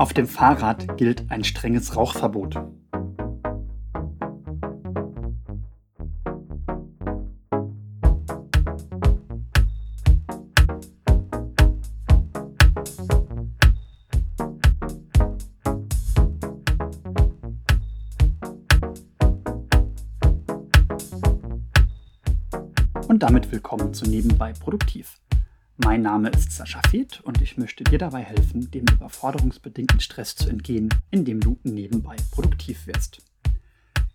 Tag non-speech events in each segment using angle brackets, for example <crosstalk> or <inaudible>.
Auf dem Fahrrad gilt ein strenges Rauchverbot. Und damit willkommen zu Nebenbei Produktiv. Mein Name ist Sascha Feth und ich möchte dir dabei helfen, dem überforderungsbedingten Stress zu entgehen, indem du nebenbei produktiv wirst.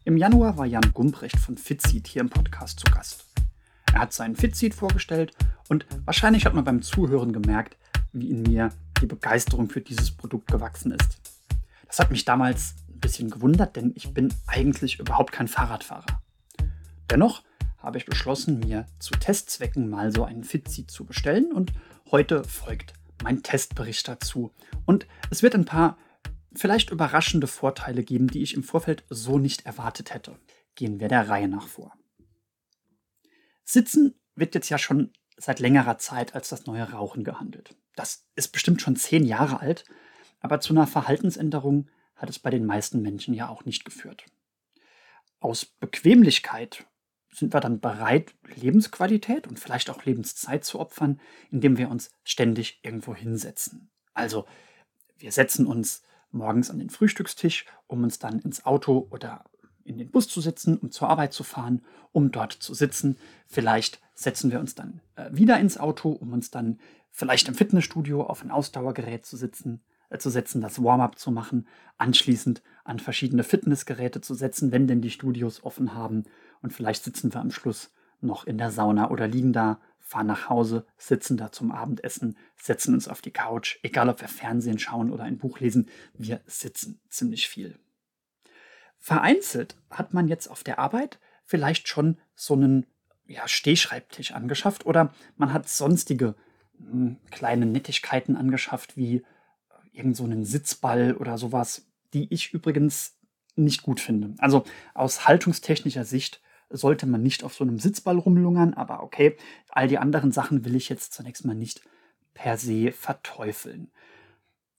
Im Januar war Jan Gumprecht von Fitseed hier im Podcast zu Gast. Er hat seinen Fitseed vorgestellt und wahrscheinlich hat man beim Zuhören gemerkt, wie in mir die Begeisterung für dieses Produkt gewachsen ist. Das hat mich damals ein bisschen gewundert, denn ich bin eigentlich überhaupt kein Fahrradfahrer. Dennoch habe ich beschlossen, mir zu Testzwecken mal so einen Fitseed zu bestellen und heute folgt mein Testbericht dazu. Und es wird ein paar vielleicht überraschende Vorteile geben, die ich im Vorfeld so nicht erwartet hätte. Gehen wir der Reihe nach vor. Sitzen wird jetzt ja schon seit längerer Zeit als das neue Rauchen gehandelt. Das ist bestimmt schon zehn Jahre alt, aber zu einer Verhaltensänderung hat es bei den meisten Menschen ja auch nicht geführt. Aus Bequemlichkeit sind wir dann bereit, Lebensqualität und vielleicht auch Lebenszeit zu opfern, indem wir uns ständig irgendwo hinsetzen. Also wir setzen uns morgens an den Frühstückstisch, um uns dann ins Auto oder in den Bus zu sitzen, um zur Arbeit zu fahren, um dort zu sitzen. Vielleicht setzen wir uns dann äh, wieder ins Auto, um uns dann vielleicht im Fitnessstudio auf ein Ausdauergerät zu sitzen, zu setzen, das Warm-up zu machen, anschließend an verschiedene Fitnessgeräte zu setzen, wenn denn die Studios offen haben und vielleicht sitzen wir am Schluss noch in der Sauna oder liegen da, fahren nach Hause, sitzen da zum Abendessen, setzen uns auf die Couch, egal ob wir Fernsehen schauen oder ein Buch lesen, wir sitzen ziemlich viel. Vereinzelt hat man jetzt auf der Arbeit vielleicht schon so einen ja, Stehschreibtisch angeschafft oder man hat sonstige mh, hm, kleine Nettigkeiten angeschafft, wie irgend so einen Sitzball oder sowas, die ich übrigens nicht gut finde. Also aus haltungstechnischer Sicht sollte man nicht auf so einem Sitzball rumlungern, aber okay, all die anderen Sachen will ich jetzt zunächst mal nicht per se verteufeln.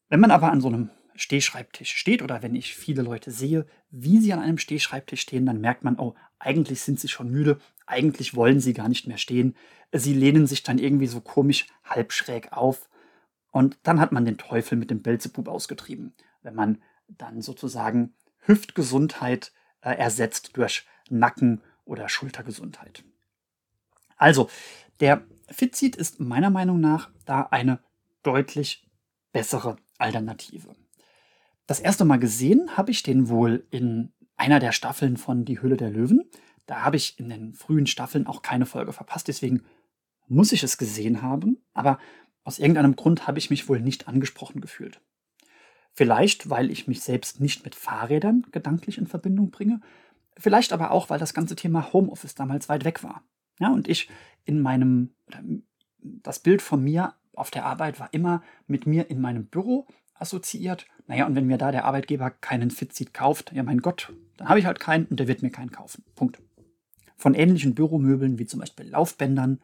Wenn man aber an so einem Stehschreibtisch steht oder wenn ich viele Leute sehe, wie sie an einem Stehschreibtisch stehen, dann merkt man, oh, eigentlich sind sie schon müde, eigentlich wollen sie gar nicht mehr stehen. Sie lehnen sich dann irgendwie so komisch halb schräg auf und dann hat man den Teufel mit dem Belzebub ausgetrieben, wenn man dann sozusagen Hüftgesundheit äh, ersetzt durch Nacken- oder Schultergesundheit. Also, der Fitseed ist meiner Meinung nach da eine deutlich bessere Alternative. Das erste Mal gesehen habe ich den wohl in einer der Staffeln von Die Hülle der Löwen. Da habe ich in den frühen Staffeln auch keine Folge verpasst, deswegen muss ich es gesehen haben, aber aus irgendeinem Grund habe ich mich wohl nicht angesprochen gefühlt. Vielleicht, weil ich mich selbst nicht mit Fahrrädern gedanklich in Verbindung bringe Vielleicht aber auch, weil das ganze Thema Homeoffice damals weit weg war. Ja, und ich in meinem, das Bild von mir auf der Arbeit war immer mit mir in meinem Büro assoziiert. Naja, und wenn mir da der Arbeitgeber keinen Fitseat kauft, ja mein Gott, dann habe ich halt keinen und der wird mir keinen kaufen. Punkt. Von ähnlichen Büromöbeln wie zum Beispiel Laufbändern,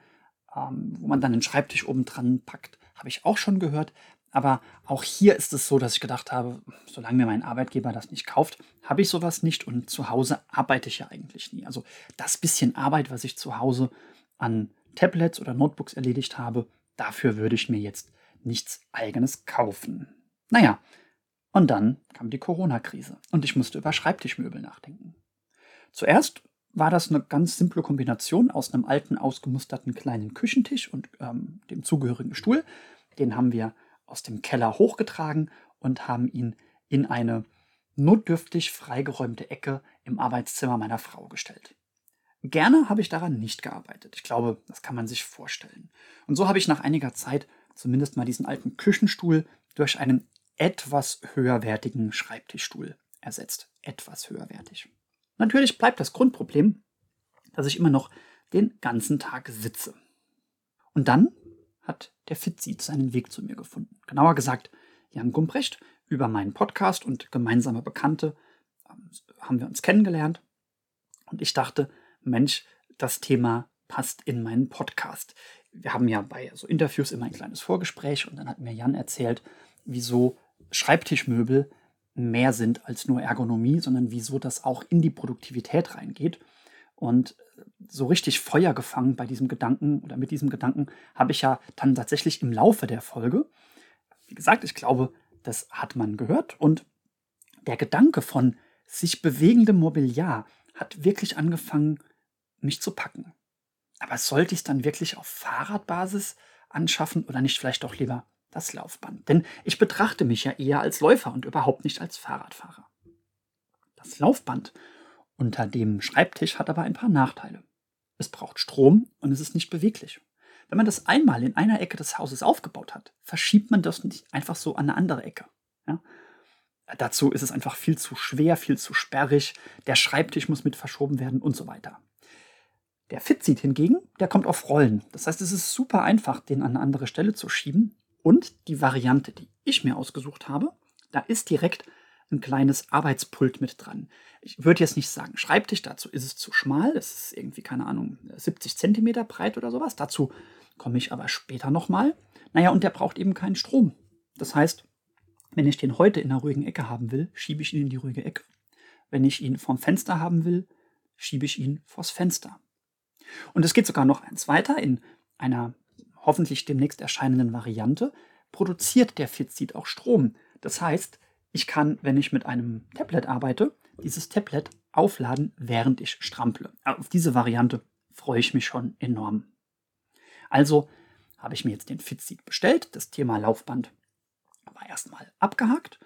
ähm, wo man dann einen Schreibtisch oben dran packt, habe ich auch schon gehört. Aber auch hier ist es so, dass ich gedacht habe, solange mir mein Arbeitgeber das nicht kauft, habe ich sowas nicht und zu Hause arbeite ich ja eigentlich nie. Also das bisschen Arbeit, was ich zu Hause an Tablets oder Notebooks erledigt habe, dafür würde ich mir jetzt nichts eigenes kaufen. Naja, und dann kam die Corona-Krise und ich musste über Schreibtischmöbel nachdenken. Zuerst war das eine ganz simple Kombination aus einem alten, ausgemusterten kleinen Küchentisch und ähm, dem zugehörigen Stuhl. Den haben wir aus dem Keller hochgetragen und haben ihn in eine notdürftig freigeräumte Ecke im Arbeitszimmer meiner Frau gestellt. Gerne habe ich daran nicht gearbeitet. Ich glaube, das kann man sich vorstellen. Und so habe ich nach einiger Zeit zumindest mal diesen alten Küchenstuhl durch einen etwas höherwertigen Schreibtischstuhl ersetzt. Etwas höherwertig. Natürlich bleibt das Grundproblem, dass ich immer noch den ganzen Tag sitze. Und dann hat der Fitseed seinen Weg zu mir gefunden. Genauer gesagt, Jan Gumprecht über meinen Podcast und gemeinsame Bekannte ähm, haben wir uns kennengelernt. Und ich dachte, Mensch, das Thema passt in meinen Podcast. Wir haben ja bei so Interviews immer ein kleines Vorgespräch und dann hat mir Jan erzählt, wieso Schreibtischmöbel mehr sind als nur Ergonomie, sondern wieso das auch in die Produktivität reingeht. Und so richtig Feuer gefangen bei diesem Gedanken oder mit diesem Gedanken habe ich ja dann tatsächlich im Laufe der Folge. Wie gesagt, ich glaube, das hat man gehört. Und der Gedanke von sich bewegendem Mobiliar hat wirklich angefangen, mich zu packen. Aber sollte ich es dann wirklich auf Fahrradbasis anschaffen oder nicht vielleicht doch lieber das Laufband? Denn ich betrachte mich ja eher als Läufer und überhaupt nicht als Fahrradfahrer. Das Laufband unter dem Schreibtisch hat aber ein paar Nachteile. Es braucht Strom und es ist nicht beweglich. Wenn man das einmal in einer Ecke des Hauses aufgebaut hat, verschiebt man das nicht einfach so an eine andere Ecke. Ja? Dazu ist es einfach viel zu schwer, viel zu sperrig, der Schreibtisch muss mit verschoben werden und so weiter. Der Fitseat hingegen, der kommt auf Rollen. Das heißt, es ist super einfach, den an eine andere Stelle zu schieben. Und die Variante, die ich mir ausgesucht habe, da ist direkt ein kleines Arbeitspult mit dran. Ich würde jetzt nicht sagen Schreibtisch, dazu ist es zu schmal. Es ist irgendwie, keine Ahnung, 70 Zentimeter breit oder sowas. Dazu komme ich aber später nochmal. Naja, und der braucht eben keinen Strom. Das heißt, wenn ich den heute in einer ruhigen Ecke haben will, schiebe ich ihn in die ruhige Ecke. Wenn ich ihn vom Fenster haben will, schiebe ich ihn vors Fenster. Und es geht sogar noch eins weiter. In einer hoffentlich demnächst erscheinenden Variante produziert der Fitseat auch Strom. Das heißt, ich kann, wenn ich mit einem Tablet arbeite, dieses Tablet aufladen, während ich strample. Auf diese Variante freue ich mich schon enorm. Also habe ich mir jetzt den Fitseat bestellt. Das Thema Laufband war erstmal abgehakt.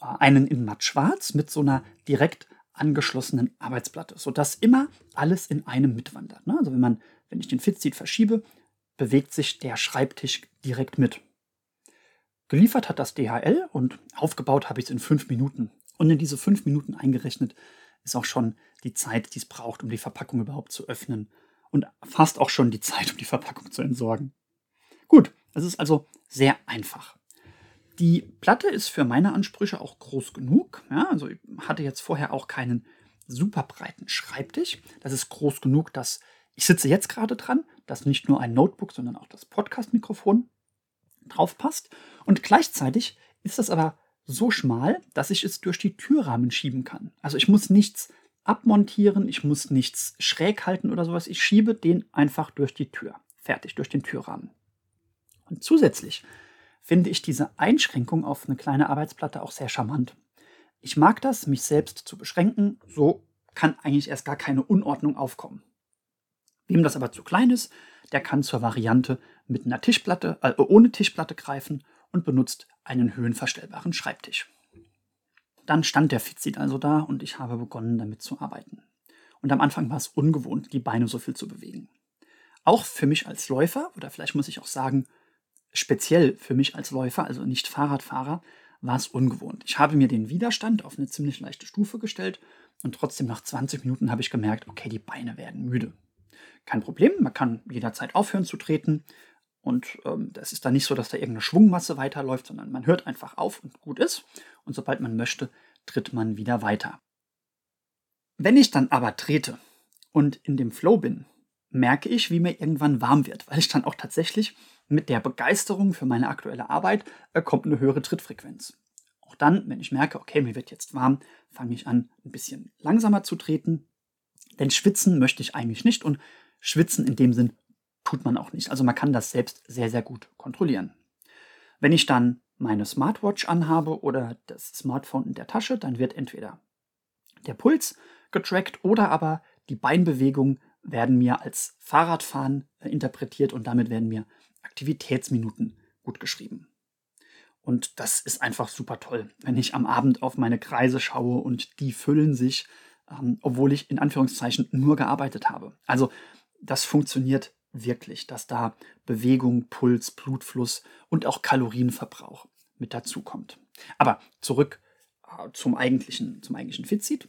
Äh, einen in matt schwarz mit so einer direkt angeschlossenen Arbeitsplatte, sodass immer alles in einem mitwandert. Ne? Also wenn man, wenn ich den Fitseat verschiebe, bewegt sich der Schreibtisch direkt mit. Geliefert hat das DHL und aufgebaut habe ich es in fünf Minuten. Und in diese fünf Minuten eingerechnet ist auch schon die Zeit, die es braucht, um die Verpackung überhaupt zu öffnen. Und fast auch schon die Zeit, um die Verpackung zu entsorgen. Gut, es ist also sehr einfach. Die Platte ist für meine Ansprüche auch groß genug. Ja, also ich hatte jetzt vorher auch keinen super breiten Schreibtisch. Das ist groß genug, dass ich sitze jetzt gerade dran, dass nicht nur ein Notebook, sondern auch das Podcast-Mikrofon drauf passt. Und gleichzeitig ist das aber so schmal, dass ich es durch die Türrahmen schieben kann. Also ich muss nichts abmontieren, ich muss nichts schräg halten oder sowas. Ich schiebe den einfach durch die Tür. Fertig, durch den Türrahmen. Und zusätzlich finde ich diese Einschränkung auf eine kleine Arbeitsplatte auch sehr charmant. Ich mag das, mich selbst zu beschränken, so kann eigentlich erst gar keine Unordnung aufkommen. Wem das aber zu klein ist, der kann zur Variante mit einer Tischplatte, äh, ohne Tischplatte greifen und benutzt einen höhenverstellbaren Schreibtisch. Dann stand der Fitseat also da und ich habe begonnen, damit zu arbeiten. Und am Anfang war es ungewohnt, die Beine so viel zu bewegen. Auch für mich als Läufer, oder vielleicht muss ich auch sagen, speziell für mich als Läufer, also nicht Fahrradfahrer, war es ungewohnt. Ich habe mir den Widerstand auf eine ziemlich leichte Stufe gestellt und trotzdem nach 20 Minuten habe ich gemerkt, okay, die Beine werden müde. Kein Problem, man kann jederzeit aufhören zu treten. Und ähm, das ist dann nicht so, dass da irgendeine Schwungmasse weiterläuft, sondern man hört einfach auf und gut ist. Und sobald man möchte, tritt man wieder weiter. Wenn ich dann aber trete und in dem Flow bin, merke ich, wie mir irgendwann warm wird, weil ich dann auch tatsächlich mit der Begeisterung für meine aktuelle Arbeit äh, kommt eine höhere Trittfrequenz. Auch dann, wenn ich merke, okay, mir wird jetzt warm, fange ich an, ein bisschen langsamer zu treten. Denn schwitzen möchte ich eigentlich nicht und Schwitzen in dem Sinn tut man auch nicht. Also man kann das selbst sehr, sehr gut kontrollieren. Wenn ich dann meine Smartwatch anhabe oder das Smartphone in der Tasche, dann wird entweder der Puls getrackt oder aber die Beinbewegungen werden mir als Fahrradfahren äh, interpretiert und damit werden mir Aktivitätsminuten gut geschrieben. Und das ist einfach super toll, wenn ich am Abend auf meine Kreise schaue und die füllen sich, ähm, obwohl ich in Anführungszeichen nur gearbeitet habe. Also das funktioniert wirklich, dass da Bewegung, Puls, Blutfluss und auch Kalorienverbrauch mit dazu kommt. Aber zurück äh, zum eigentlichen, zum eigentlichen Fitseat.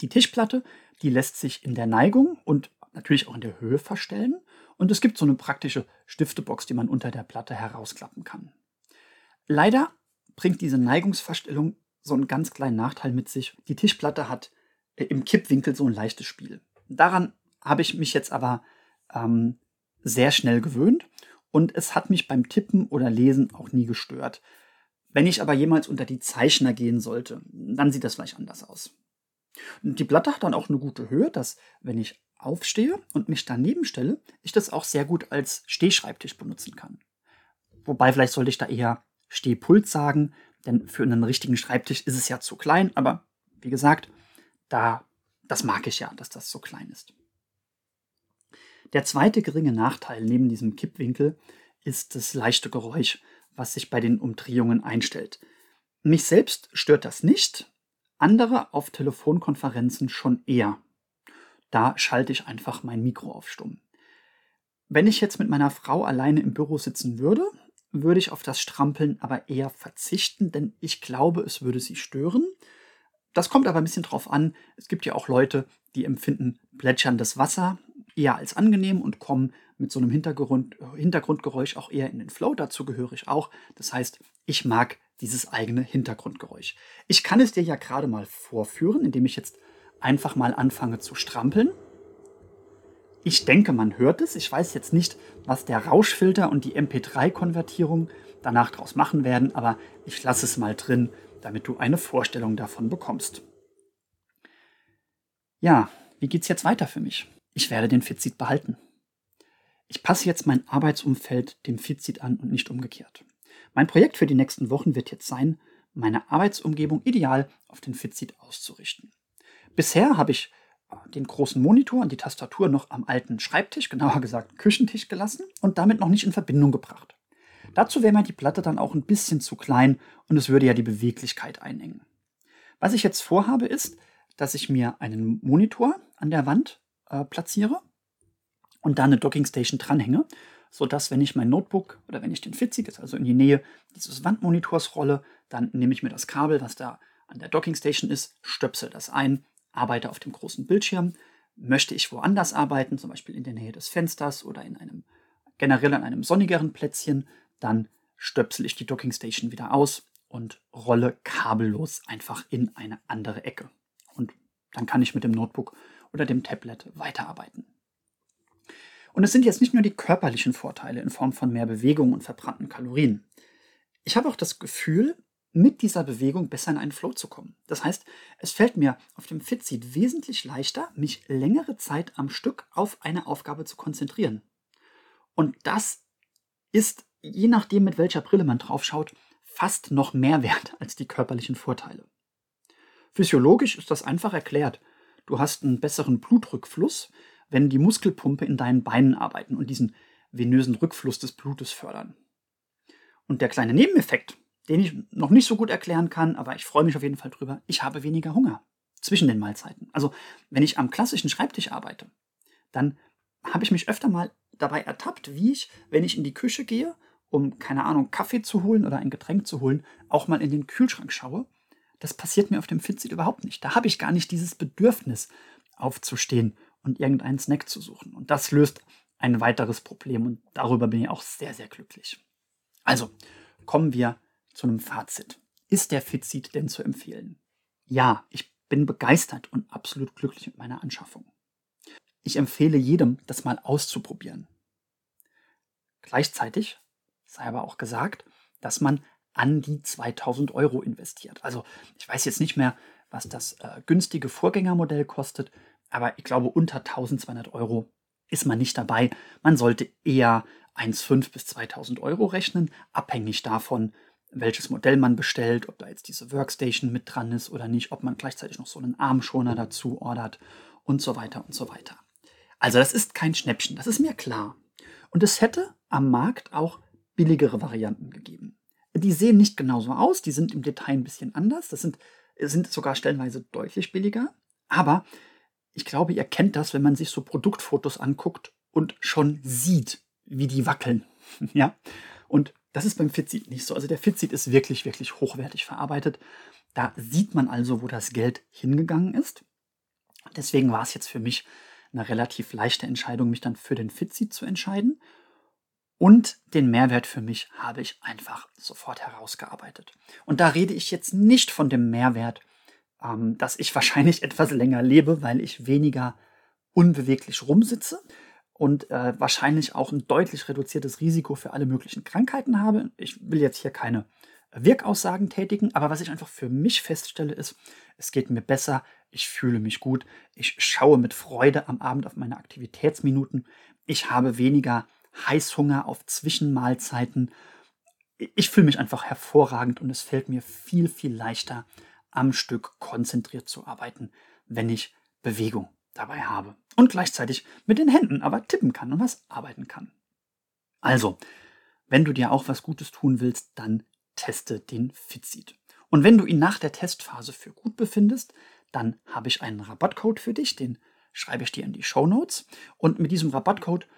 Die Tischplatte, die lässt sich in der Neigung und natürlich auch in der Höhe verstellen. Und es gibt so eine praktische Stiftebox, die man unter der Platte herausklappen kann. Leider bringt diese Neigungsverstellung so einen ganz kleinen Nachteil mit sich. Die Tischplatte hat im Kippwinkel so ein leichtes Spiel. Daran habe ich mich jetzt aber ähm, sehr schnell gewöhnt und es hat mich beim Tippen oder Lesen auch nie gestört. Wenn ich aber jemals unter die Zeichner gehen sollte, dann sieht das vielleicht anders aus. Und die Platte hat dann auch eine gute Höhe, dass wenn ich aufstehe und mich daneben stelle, ich das auch sehr gut als Stehschreibtisch benutzen kann. Wobei vielleicht sollte ich da eher Stehpult sagen, denn für einen richtigen Schreibtisch ist es ja zu klein, aber wie gesagt, da das mag ich ja, dass das so klein ist. Der zweite geringe Nachteil neben diesem Kippwinkel ist das leichte Geräusch, was sich bei den Umdrehungen einstellt. Mich selbst stört das nicht, andere auf Telefonkonferenzen schon eher. Da schalte ich einfach mein Mikro auf stumm. Wenn ich jetzt mit meiner Frau alleine im Büro sitzen würde, würde ich auf das Strampeln aber eher verzichten, denn ich glaube, es würde sie stören. Das kommt aber ein bisschen drauf an. Es gibt ja auch Leute, die empfinden plätscherndes Wasser eher als angenehm und kommen mit so einem Hintergrund, Hintergrundgeräusch auch eher in den Flow. Dazu gehöre ich auch. Das heißt, ich mag dieses eigene Hintergrundgeräusch. Ich kann es dir ja gerade mal vorführen, indem ich jetzt einfach mal anfange zu strampeln. Ich denke, man hört es. Ich weiß jetzt nicht, was der Rauschfilter und die MP3-Konvertierung danach draus machen werden, aber ich lasse es mal drin, damit du eine Vorstellung davon bekommst. Ja, wie geht's jetzt weiter für mich? Ich werde den Fitseed behalten. Ich passe jetzt mein Arbeitsumfeld dem Fitseed an und nicht umgekehrt. Mein Projekt für die nächsten Wochen wird jetzt sein, meine Arbeitsumgebung ideal auf den Fitseed auszurichten. Bisher habe ich äh, den großen Monitor und die Tastatur noch am alten Schreibtisch, <laughs> genauer gesagt Küchentisch gelassen und damit noch nicht in Verbindung gebracht. Dazu wäre mir die Platte dann auch ein bisschen zu klein und es würde ja die Beweglichkeit einengen. Was ich jetzt vorhabe ist, dass ich mir einen Monitor an der Wand äh, platziere und da eine Dockingstation dranhänge, sodass, wenn ich mein Notebook oder wenn ich den Fitzik also in die Nähe dieses Wandmonitors rolle, dann nehme ich mir das Kabel, was da an der Dockingstation ist, stöpsel das ein, arbeite auf dem großen Bildschirm. Möchte ich woanders arbeiten, zum Beispiel in der Nähe des Fensters oder in einem generell an einem sonnigeren Plätzchen, dann stöpsel ich die Dockingstation wieder aus und rolle kabellos einfach in eine andere Ecke. Und dann kann ich mit dem Notebook oder dem Tablet weiterarbeiten. Und es sind jetzt nicht nur die körperlichen Vorteile in Form von mehr Bewegung und verbrannten Kalorien. Ich habe auch das Gefühl, mit dieser Bewegung besser in einen Flow zu kommen. Das heißt, es fällt mir auf dem Fitseat wesentlich leichter, mich längere Zeit am Stück auf eine Aufgabe zu konzentrieren. Und das ist je nachdem, mit welcher Brille man draufschaut, fast noch mehr wert <laughs> als die körperlichen Vorteile. Physiologisch ist das einfach erklärt. Du hast einen besseren Blutrückfluss, wenn die Muskelpumpe in deinen Beinen arbeiten und diesen venösen Rückfluss des Blutes fördern. Und der kleine Nebeneffekt, den ich noch nicht so gut erklären kann, aber ich freue mich auf jeden Fall drüber, ich habe weniger Hunger zwischen den Mahlzeiten. Also wenn ich am klassischen Schreibtisch arbeite, dann habe ich mich öfter mal dabei ertappt, wie ich, wenn ich in die Küche gehe um, keine Ahnung, Kaffee zu holen oder ein Getränk zu holen, auch mal in den Kühlschrank schaue. Das passiert mir auf dem Fitseat überhaupt nicht. Da habe ich gar nicht dieses Bedürfnis, aufzustehen und irgendeinen Snack zu suchen. Und das löst ein weiteres Problem und darüber bin ich auch sehr, sehr glücklich. Also, kommen wir zu einem Fazit. Ist der Fitseat denn zu empfehlen? Ja, ich bin begeistert und absolut glücklich mit meiner Anschaffung. Ich empfehle jedem, das mal auszuprobieren. Gleichzeitig sei aber auch gesagt, dass man an die 2000 Euro investiert. Also ich weiß jetzt nicht mehr, was das äh, günstige Vorgängermodell kostet, aber ich glaube, unter 1200 Euro ist man nicht dabei. Man sollte eher 1,5 bis 2000 Euro rechnen, abhängig davon, welches Modell man bestellt, ob da jetzt diese Workstation mit dran ist oder nicht, ob man gleichzeitig noch so einen Armschoner dazu ordert und so weiter und so weiter. Also das ist kein Schnäppchen, das ist mir klar. Und es hätte am Markt auch billigere Varianten gegeben. Die sehen nicht genauso aus, die sind im Detail ein bisschen anders, das sind, sind sogar stellenweise deutlich billiger, aber ich glaube, ihr kennt das, wenn man sich so Produktfotos anguckt und schon sieht, wie die wackeln. <laughs> ja? Und das ist beim Fitseat nicht so. Also der Fitseat ist wirklich, wirklich hochwertig verarbeitet. Da sieht man also, wo das Geld hingegangen ist. Deswegen war es jetzt für mich eine relativ leichte Entscheidung, mich dann für den Fitseat zu entscheiden. Und den Mehrwert für mich habe ich einfach sofort herausgearbeitet. Und da rede ich jetzt nicht von dem Mehrwert, ähm, dass ich <laughs> wahrscheinlich etwas länger lebe, weil ich weniger unbeweglich rumsitze und äh, wahrscheinlich auch ein deutlich reduziertes Risiko für alle möglichen Krankheiten habe. Ich will jetzt hier keine Wirkaussagen tätigen, aber was ich einfach für mich feststelle, ist, es geht mir besser, ich fühle mich gut, ich schaue mit Freude am Abend auf meine Aktivitätsminuten, ich habe weniger Heißhunger auf Zwischenmahlzeiten, ich fühle mich einfach hervorragend und es fällt mir viel, viel leichter, am Stück konzentriert zu arbeiten, wenn ich Bewegung dabei habe und gleichzeitig mit den Händen aber tippen kann und was arbeiten kann. Also, wenn du dir auch was Gutes tun willst, dann teste den Fitseed. Und wenn du ihn nach der Testphase für gut befindest, dann habe ich einen Rabattcode für dich, den schreibe ich dir in die Show Notes. Und mit diesem Rabattcode,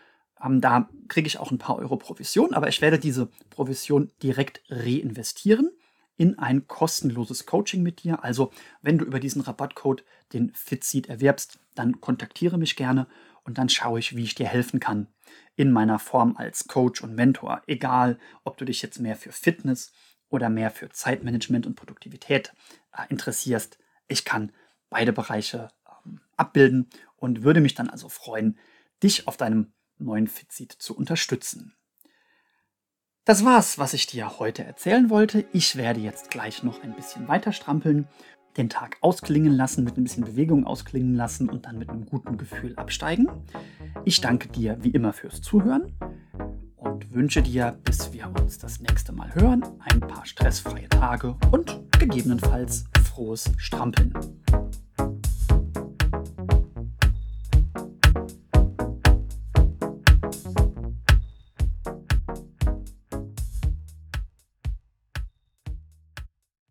ähm, da kriege ich auch ein paar Euro Provision, aber ich werde diese Provision direkt reinvestieren in ein kostenloses Coaching mit dir. Also, wenn du über diesen Rabattcode den Fitseed erwerbst, dann kontaktiere mich gerne und dann schaue ich, wie ich dir helfen kann in meiner Form als Coach und Mentor. Egal, ob du dich jetzt mehr für Fitness oder mehr für Zeitmanagement und Produktivität äh, interessierst. Ich kann beide Bereiche ähm, abbilden und würde mich dann also freuen, dich auf deinem neuen Fitseed zu unterstützen. Das war's, was ich dir heute erzählen wollte. Ich werde jetzt gleich noch ein bisschen weiter strampeln, den Tag ausklingen lassen, mit ein bisschen Bewegung ausklingen lassen und dann mit einem guten Gefühl absteigen. Ich danke dir wie immer fürs Zuhören und wünsche dir, bis wir uns das nächste Mal hören, ein paar stressfreie Tage und gegebenenfalls frohes Strampeln.